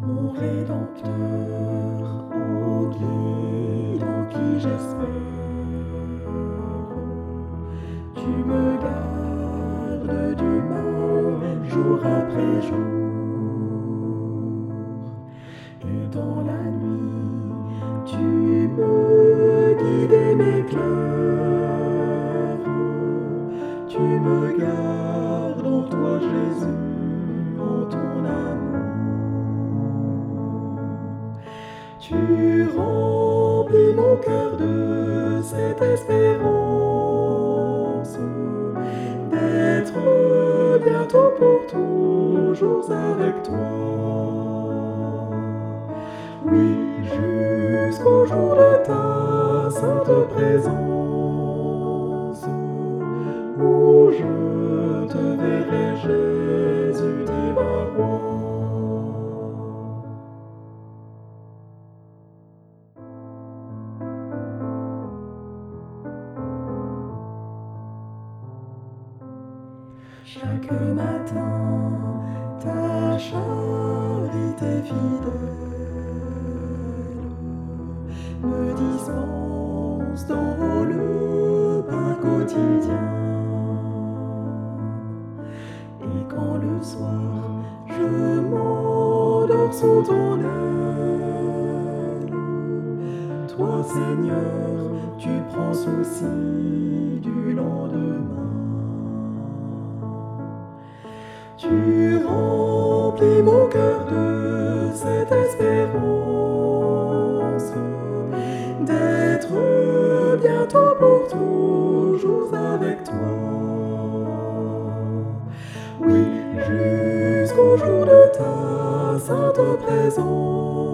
mon Rédempteur, ô Dieu en qui j'espère. Tu me gardes du mal jour après jour. Mon cœur de cette espérance d'être bientôt pour toujours avec toi. Oui, jusqu'au jour de ta sainte présence, Chaque matin, ta charité fidèle me dispense dans le pain quotidien. Et quand le soir je m'endors sous ton aile, toi Seigneur, tu prends souci remplis mon cœur de cette espérance d'être bientôt pour toujours avec toi. Oui, jusqu'au jour de ta sainte présence,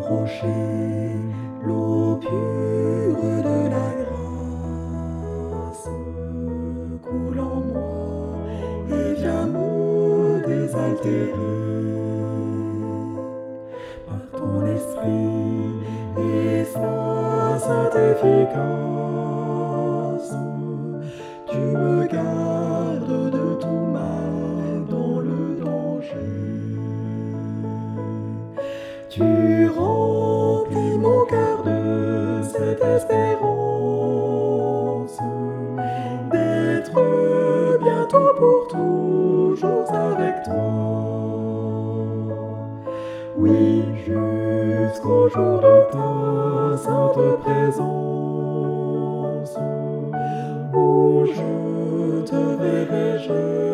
rocher, l'eau pure de la grâce coule en moi et vient me désaltérer par ton esprit et sa sainte efficace. Tu me gardes toujours avec toi. Oui, jusqu'au jour de ta sainte présence, où je te verrai, Jésus.